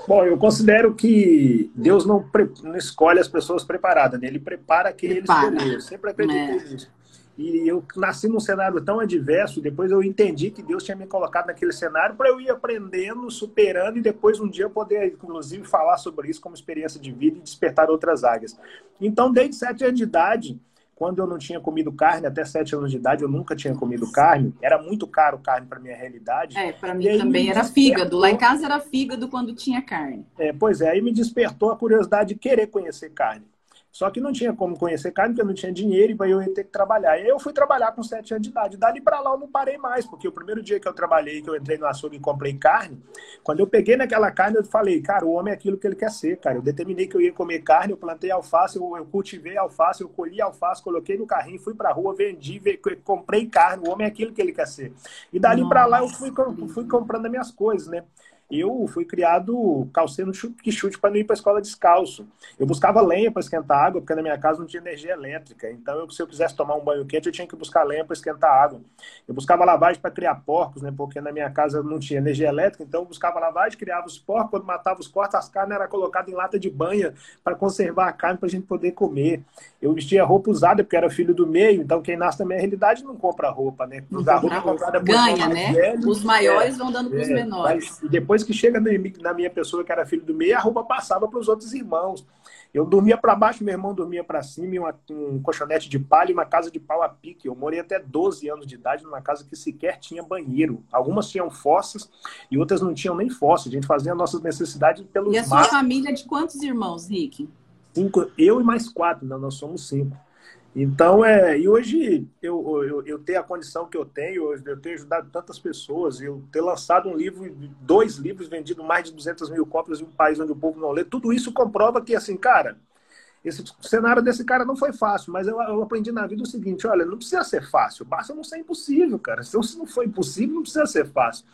Bom, eu considero que Deus não, não escolhe as pessoas preparadas, né? Ele prepara quem ele escolheu. Sempre acreditei é. nisso. E eu nasci num cenário tão adverso, depois eu entendi que Deus tinha me colocado naquele cenário para eu ir aprendendo, superando e depois um dia eu poder, inclusive, falar sobre isso como experiência de vida e despertar outras águias. Então, desde sete anos de idade, quando eu não tinha comido carne, até sete anos de idade, eu nunca tinha comido carne. Era muito caro carne para minha realidade. É, para mim também era fígado. Lá em casa era fígado quando tinha carne. É, pois é, aí me despertou a curiosidade de querer conhecer carne. Só que não tinha como conhecer carne, porque eu não tinha dinheiro e eu ia ter que trabalhar. Eu fui trabalhar com 7 anos de idade. Dali para lá eu não parei mais, porque o primeiro dia que eu trabalhei, que eu entrei no açougue e comprei carne, quando eu peguei naquela carne, eu falei, cara, o homem é aquilo que ele quer ser, cara. Eu determinei que eu ia comer carne, eu plantei alface, eu, eu cultivei alface, eu colhi alface, coloquei no carrinho, fui pra rua, vendi, comprei carne. O homem é aquilo que ele quer ser. E dali para lá eu fui, fui comprando as minhas coisas, né? Eu fui criado calcando que chute para não ir para a escola descalço. Eu buscava lenha para esquentar água, porque na minha casa não tinha energia elétrica. Então, eu, se eu quisesse tomar um banho quente, eu tinha que buscar lenha para esquentar água. Eu buscava lavagem para criar porcos, né? Porque na minha casa não tinha energia elétrica. Então, eu buscava lavagem, criava os porcos. Quando matava os cortes, as carnes eram colocadas em lata de banha para conservar a carne para a gente poder comer. Eu vestia roupa usada porque era filho do meio. Então, quem nasce na minha realidade não compra roupa, né? Usar roupa comprada Ganha, né? Velho, os maiores é, vão dando para os é, menores. Mas depois que chega na minha pessoa, que era filho do meio, a roupa passava para os outros irmãos. Eu dormia para baixo, meu irmão dormia para cima, uma, um colchonete de palha e uma casa de pau a pique. Eu morei até 12 anos de idade numa casa que sequer tinha banheiro. Algumas tinham fossas e outras não tinham nem fossa. A gente fazia nossas necessidades pelos E a sua família é de quantos irmãos, Rick? Cinco, eu e mais quatro, não, nós somos cinco. Então, é, e hoje eu, eu, eu tenho a condição que eu tenho, eu tenho ajudado tantas pessoas, eu ter lançado um livro, dois livros, vendido mais de 200 mil cópias em um país onde o povo não lê, tudo isso comprova que, assim, cara, esse cenário desse cara não foi fácil, mas eu, eu, aprendi na vida o seguinte: olha, não precisa ser fácil, basta não ser impossível, cara. Se não foi impossível, não precisa ser fácil.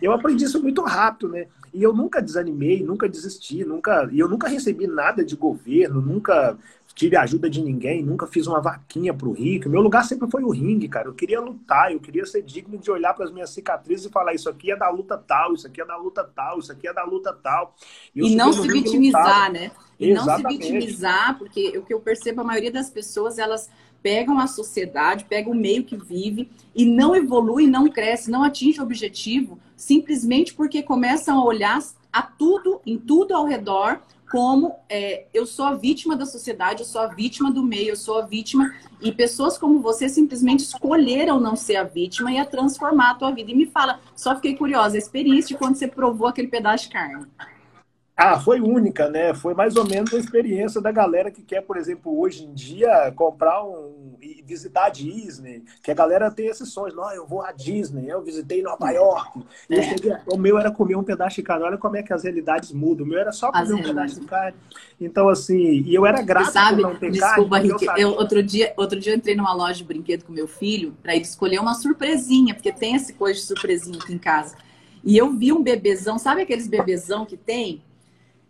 Eu aprendi isso muito rápido, né? E eu nunca desanimei, nunca desisti, nunca. E eu nunca recebi nada de governo, nunca tive ajuda de ninguém, nunca fiz uma vaquinha pro rico. Meu lugar sempre foi o ringue, cara. Eu queria lutar, eu queria ser digno de olhar para as minhas cicatrizes e falar: isso aqui é da luta tal, isso aqui é da luta tal, isso aqui é da luta tal. E, e não se vitimizar, né? E Exatamente. não se vitimizar, porque o que eu percebo, a maioria das pessoas, elas pegam a sociedade, pegam o meio que vive e não evolui, não cresce, não atinge o objetivo, simplesmente porque começam a olhar a tudo, em tudo ao redor, como é, eu sou a vítima da sociedade, eu sou a vítima do meio, eu sou a vítima. E pessoas como você simplesmente escolheram não ser a vítima e a transformar a tua vida. E me fala, só fiquei curiosa, a experiência de quando você provou aquele pedaço de carne. Ah, foi única, né? Foi mais ou menos a experiência da galera que quer, por exemplo, hoje em dia, comprar um e visitar a Disney, que a galera tem esses sonhos, não, eu vou à Disney, eu visitei Nova York. É. Cheguei, o meu era comer um pedaço de carne. Olha como é que as realidades mudam. O meu era só comer as um pedaço de carne. Então, assim, e eu era grato sabe, por não ter desculpa, carne. Rick, eu, outro, dia, outro dia eu entrei numa loja de brinquedo com meu filho para ele escolher uma surpresinha, porque tem essa coisa de surpresinha aqui em casa. E eu vi um bebezão, sabe aqueles bebezão que tem?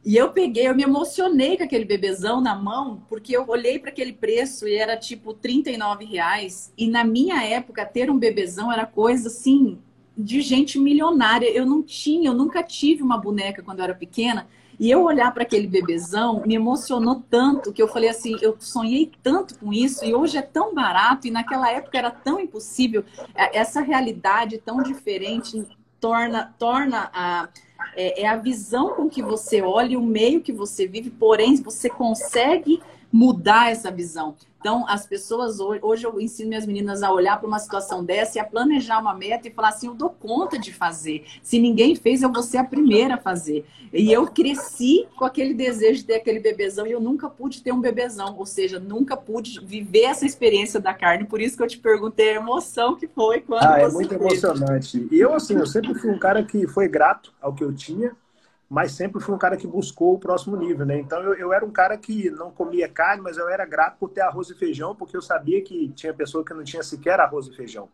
E eu peguei, eu me emocionei com aquele bebezão na mão, porque eu olhei para aquele preço e era tipo 39 reais. E na minha época, ter um bebezão era coisa assim de gente milionária. Eu não tinha, eu nunca tive uma boneca quando eu era pequena. E eu olhar para aquele bebezão me emocionou tanto que eu falei assim: eu sonhei tanto com isso e hoje é tão barato. E naquela época era tão impossível. É, essa realidade tão diferente torna, torna a é, é a visão com que você olha, o meio que você vive, porém você consegue mudar essa visão. Então, as pessoas hoje, hoje eu ensino minhas meninas a olhar para uma situação dessa e a planejar uma meta e falar assim: eu dou conta de fazer. Se ninguém fez, eu vou ser a primeira a fazer. E eu cresci com aquele desejo de ter aquele bebezão e eu nunca pude ter um bebezão, ou seja, nunca pude viver essa experiência da carne. Por isso que eu te perguntei a emoção que foi quando. Ah, é muito fez. emocionante. E eu, assim, eu sempre fui um cara que foi grato ao que eu tinha mas sempre fui um cara que buscou o próximo nível, né? Então eu, eu, era um cara que não comia carne, mas eu era grato por ter arroz e feijão, porque eu sabia que tinha pessoa que não tinha sequer arroz e feijão.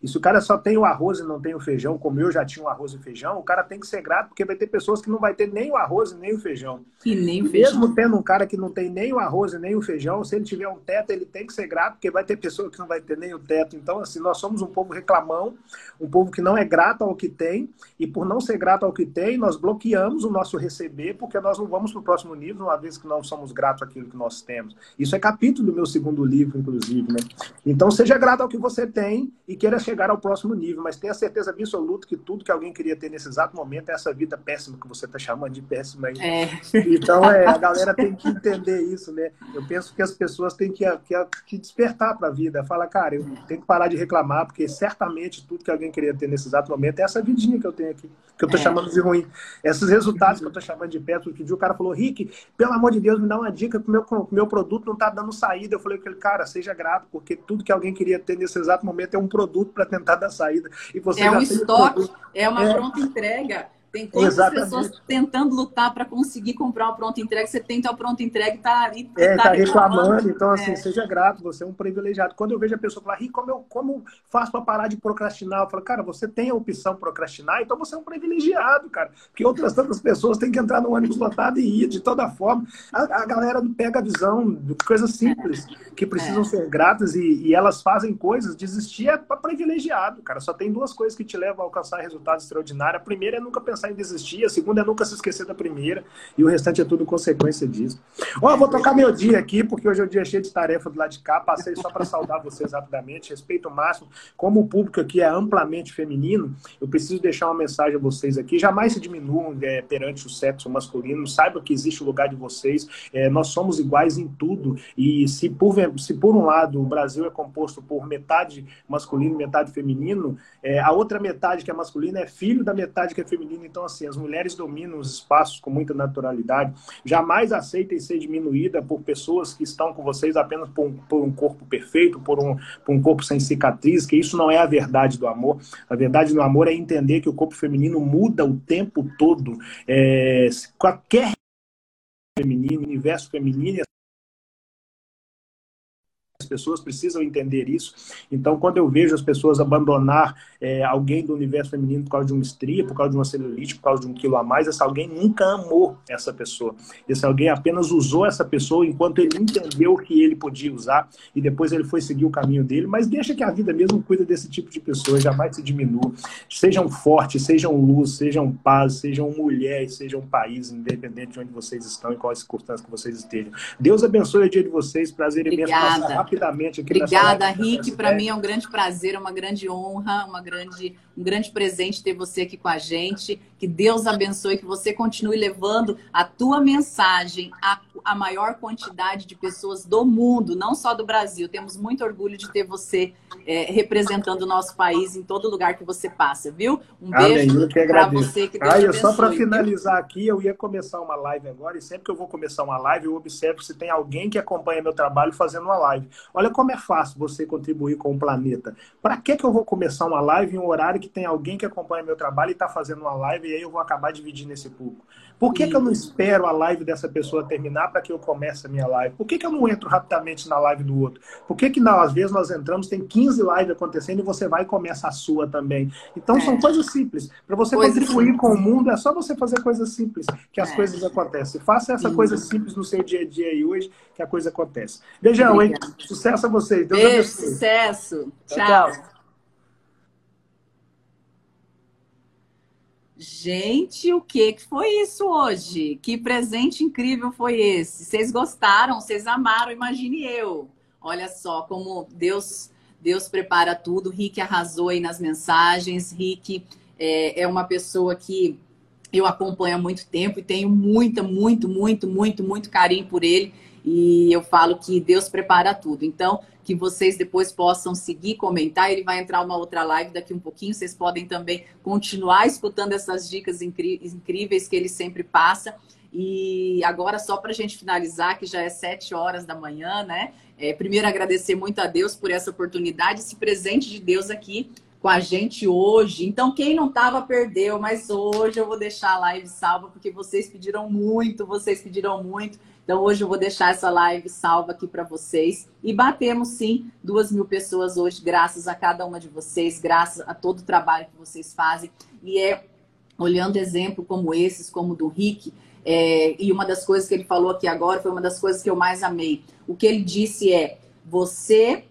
E se o cara só tem o arroz e não tem o feijão, como eu já tinha o arroz e feijão, o cara tem que ser grato, porque vai ter pessoas que não vai ter nem o arroz e nem o feijão. E nem o feijão. Mesmo tendo um cara que não tem nem o arroz e nem o feijão, se ele tiver um teto, ele tem que ser grato, porque vai ter pessoa que não vai ter nem o teto. Então, assim, nós somos um povo reclamão, um povo que não é grato ao que tem, e por não ser grato ao que tem, nós bloqueamos o nosso receber, porque nós não vamos para o próximo nível, uma vez que não somos gratos àquilo que nós temos. Isso é capítulo do meu segundo livro, inclusive, né? Então, seja grato ao que você tem e queira chegar ao próximo nível nível, mas tenha certeza absoluta que tudo que alguém queria ter nesse exato momento é essa vida péssima que você está chamando de péssima aí. É. Então, é, a galera tem que entender isso, né? Eu penso que as pessoas têm que, que, que despertar para a vida. Fala, cara, eu tenho que parar de reclamar, porque certamente tudo que alguém queria ter nesse exato momento é essa vidinha que eu tenho aqui, que eu estou é. chamando de ruim. Esses resultados que eu estou chamando de perto, que o cara falou, Rick, pelo amor de Deus, me dá uma dica que o meu, meu produto não está dando saída. Eu falei, cara, seja grato, porque tudo que alguém queria ter nesse exato momento é um produto para tentar dar saída saída. E você é um estoque, é uma é. pronta entrega. Tem todas as pessoas tentando lutar para conseguir comprar uma pronta entrega. Você tenta a pronta entrega e está ali. É, tá, tá reclamando. reclamando. Então, assim, é. seja grato, você é um privilegiado. Quando eu vejo a pessoa falar, como eu como faço para parar de procrastinar? Eu falo, cara, você tem a opção procrastinar, então você é um privilegiado, cara. Porque outras tantas pessoas têm que entrar no ônibus lotado e ir de toda forma. A, a galera não pega a visão de coisas simples que precisam é. ser gratas e, e, elas fazem coisas. Desistir é para privilegiado, cara. Só tem duas coisas que te levam a alcançar resultados extraordinários. A primeira é nunca pensar pensar em desistir, a segunda é nunca se esquecer da primeira, e o restante é tudo consequência disso. Ó, oh, vou tocar meu dia aqui, porque hoje é um dia cheio de tarefa do lado de cá, passei só para saudar vocês rapidamente, respeito máximo. Como o público aqui é amplamente feminino, eu preciso deixar uma mensagem a vocês aqui, jamais se diminuam é, perante o sexo masculino, saibam que existe o lugar de vocês, é, nós somos iguais em tudo, e se por, se por um lado o Brasil é composto por metade masculino metade feminino, é, a outra metade que é masculina é filho da metade que é feminina, então, assim, as mulheres dominam os espaços com muita naturalidade. Jamais aceitem ser diminuída por pessoas que estão com vocês apenas por um, por um corpo perfeito, por um, por um corpo sem cicatriz, que isso não é a verdade do amor. A verdade do amor é entender que o corpo feminino muda o tempo todo. É, qualquer feminino, universo feminino pessoas precisam entender isso. Então, quando eu vejo as pessoas abandonar é, alguém do universo feminino por causa de uma estria, por causa de uma celulite, por causa de um quilo a mais, essa alguém nunca amou essa pessoa. Esse alguém apenas usou essa pessoa enquanto ele entendeu que ele podia usar e depois ele foi seguir o caminho dele. Mas deixa que a vida mesmo cuida desse tipo de pessoa, jamais se diminua. Sejam fortes, sejam luz, sejam paz, sejam mulheres, sejam país, independente de onde vocês estão e qual a circunstância que vocês estejam. Deus abençoe o dia de vocês. Prazer imenso passar rapidamente aqui. Obrigada, Rick. Para mim é um grande prazer, uma grande honra, uma grande, um grande presente ter você aqui com a gente. Que Deus abençoe, que você continue levando a tua mensagem, a, a maior quantidade de pessoas do mundo, não só do Brasil. Temos muito orgulho de ter você é, representando o nosso país em todo lugar que você passa, viu? Um beijo para você. Que Deus Ai, só para finalizar aqui, eu ia começar uma live agora e sempre que eu vou começar uma live, eu observo se tem alguém que acompanha meu trabalho fazendo uma live. Olha como é fácil você contribuir com o planeta. Para que, que eu vou começar uma live em um horário que tem alguém que acompanha meu trabalho e está fazendo uma live e aí eu vou acabar dividindo esse público? Por que, que eu não espero a live dessa pessoa terminar para que eu comece a minha live? Por que, que eu não entro rapidamente na live do outro? Por que, que não, às vezes nós entramos, tem 15 lives acontecendo e você vai e começa a sua também? Então é. são coisas simples. Para você coisas contribuir simples. com o mundo, é só você fazer coisas simples que as é. coisas acontecem. Faça essa Sim. coisa simples no seu dia a dia aí hoje, que a coisa acontece. Beijão, hein? Sucesso a vocês. Deus Beijo, abençoe. sucesso. tchau. tchau. Gente, o que foi isso hoje? Que presente incrível foi esse? Vocês gostaram? Vocês amaram? Imagine eu. Olha só como Deus Deus prepara tudo. Rick arrasou aí nas mensagens. Rick é, é uma pessoa que eu acompanho há muito tempo e tenho muita, muito, muito, muito, muito carinho por ele. E eu falo que Deus prepara tudo. Então, que vocês depois possam seguir, comentar. Ele vai entrar uma outra live daqui um pouquinho. Vocês podem também continuar escutando essas dicas incríveis que ele sempre passa. E agora, só para a gente finalizar, que já é sete horas da manhã, né? É, primeiro, agradecer muito a Deus por essa oportunidade, esse presente de Deus aqui com a gente hoje. Então, quem não estava, perdeu, mas hoje eu vou deixar a live salva, porque vocês pediram muito, vocês pediram muito. Então hoje eu vou deixar essa live salva aqui para vocês. E batemos sim duas mil pessoas hoje, graças a cada uma de vocês, graças a todo o trabalho que vocês fazem. E é olhando exemplo como esses, como o do Rick, é, e uma das coisas que ele falou aqui agora foi uma das coisas que eu mais amei. O que ele disse é: você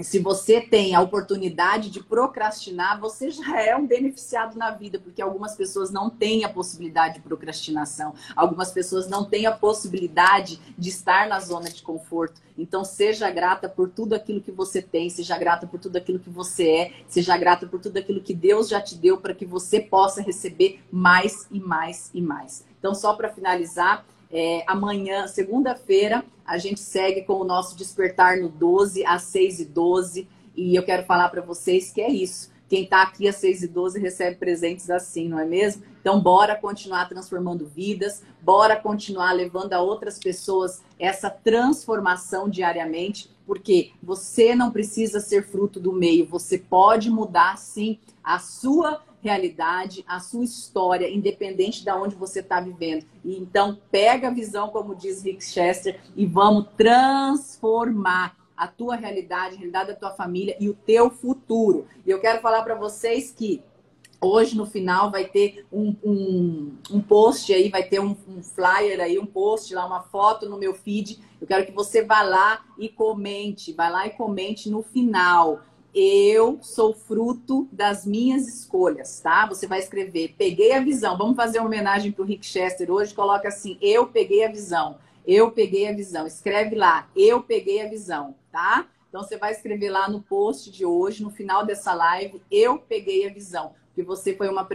se você tem a oportunidade de procrastinar, você já é um beneficiado na vida, porque algumas pessoas não têm a possibilidade de procrastinação, algumas pessoas não têm a possibilidade de estar na zona de conforto. Então, seja grata por tudo aquilo que você tem, seja grata por tudo aquilo que você é, seja grata por tudo aquilo que Deus já te deu para que você possa receber mais e mais e mais. Então, só para finalizar, é, amanhã, segunda-feira, a gente segue com o nosso despertar no 12 às 6 e 12 e eu quero falar para vocês que é isso. Quem está aqui às 6 e 12 recebe presentes assim, não é mesmo? Então, bora continuar transformando vidas, bora continuar levando a outras pessoas essa transformação diariamente, porque você não precisa ser fruto do meio, você pode mudar sim a sua realidade, a sua história, independente de onde você está vivendo. E então, pega a visão, como diz Rick Chester, e vamos transformar a tua realidade, a realidade da tua família e o teu futuro. E eu quero falar para vocês que Hoje, no final, vai ter um, um, um post aí, vai ter um, um, flyer aí, um post lá, uma foto no meu feed. Eu quero que você vá lá e comente, vá lá e comente no final eu sou fruto das minhas escolhas, tá? Você vai escrever, peguei a visão. Vamos fazer uma homenagem para o Rick Chester hoje. Coloca assim, eu peguei a visão. Eu peguei a visão. Escreve lá, eu peguei a visão, tá? Então você vai escrever lá no post de hoje, no final dessa live, eu peguei a visão. Que você foi uma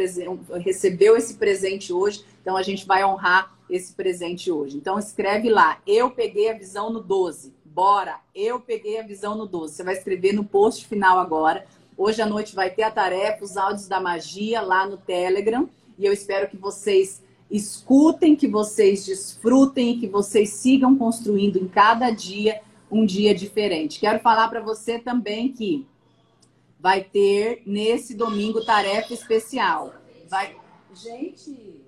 recebeu esse presente hoje, então a gente vai honrar esse presente hoje. Então escreve lá, eu peguei a visão no 12 bora. Eu peguei a visão no 12. Você vai escrever no post final agora. Hoje à noite vai ter a tarefa, os áudios da magia lá no Telegram. E eu espero que vocês escutem, que vocês desfrutem, que vocês sigam construindo em cada dia um dia diferente. Quero falar para você também que vai ter nesse domingo tarefa especial. Vai, gente,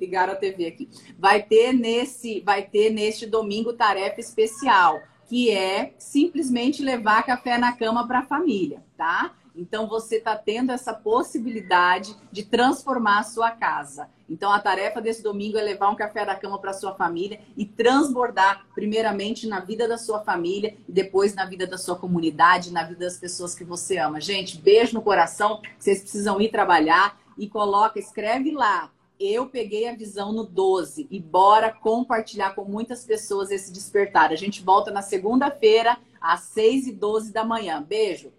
ligaram a TV aqui. Vai ter nesse, vai ter neste domingo tarefa especial, que é simplesmente levar café na cama para a família, tá? Então você está tendo essa possibilidade de transformar a sua casa. Então a tarefa desse domingo é levar um café da cama para sua família e transbordar primeiramente na vida da sua família e depois na vida da sua comunidade, na vida das pessoas que você ama. Gente, beijo no coração. Vocês precisam ir trabalhar e coloca, escreve lá eu peguei a visão no 12 e bora compartilhar com muitas pessoas esse despertar. A gente volta na segunda-feira, às 6 e 12 da manhã. Beijo.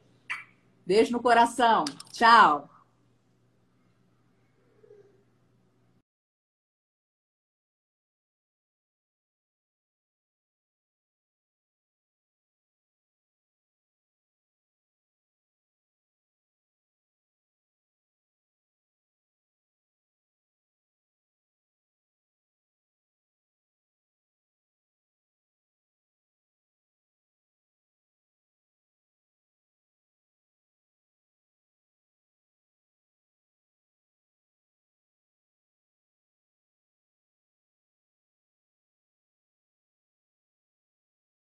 Beijo no coração. Tchau.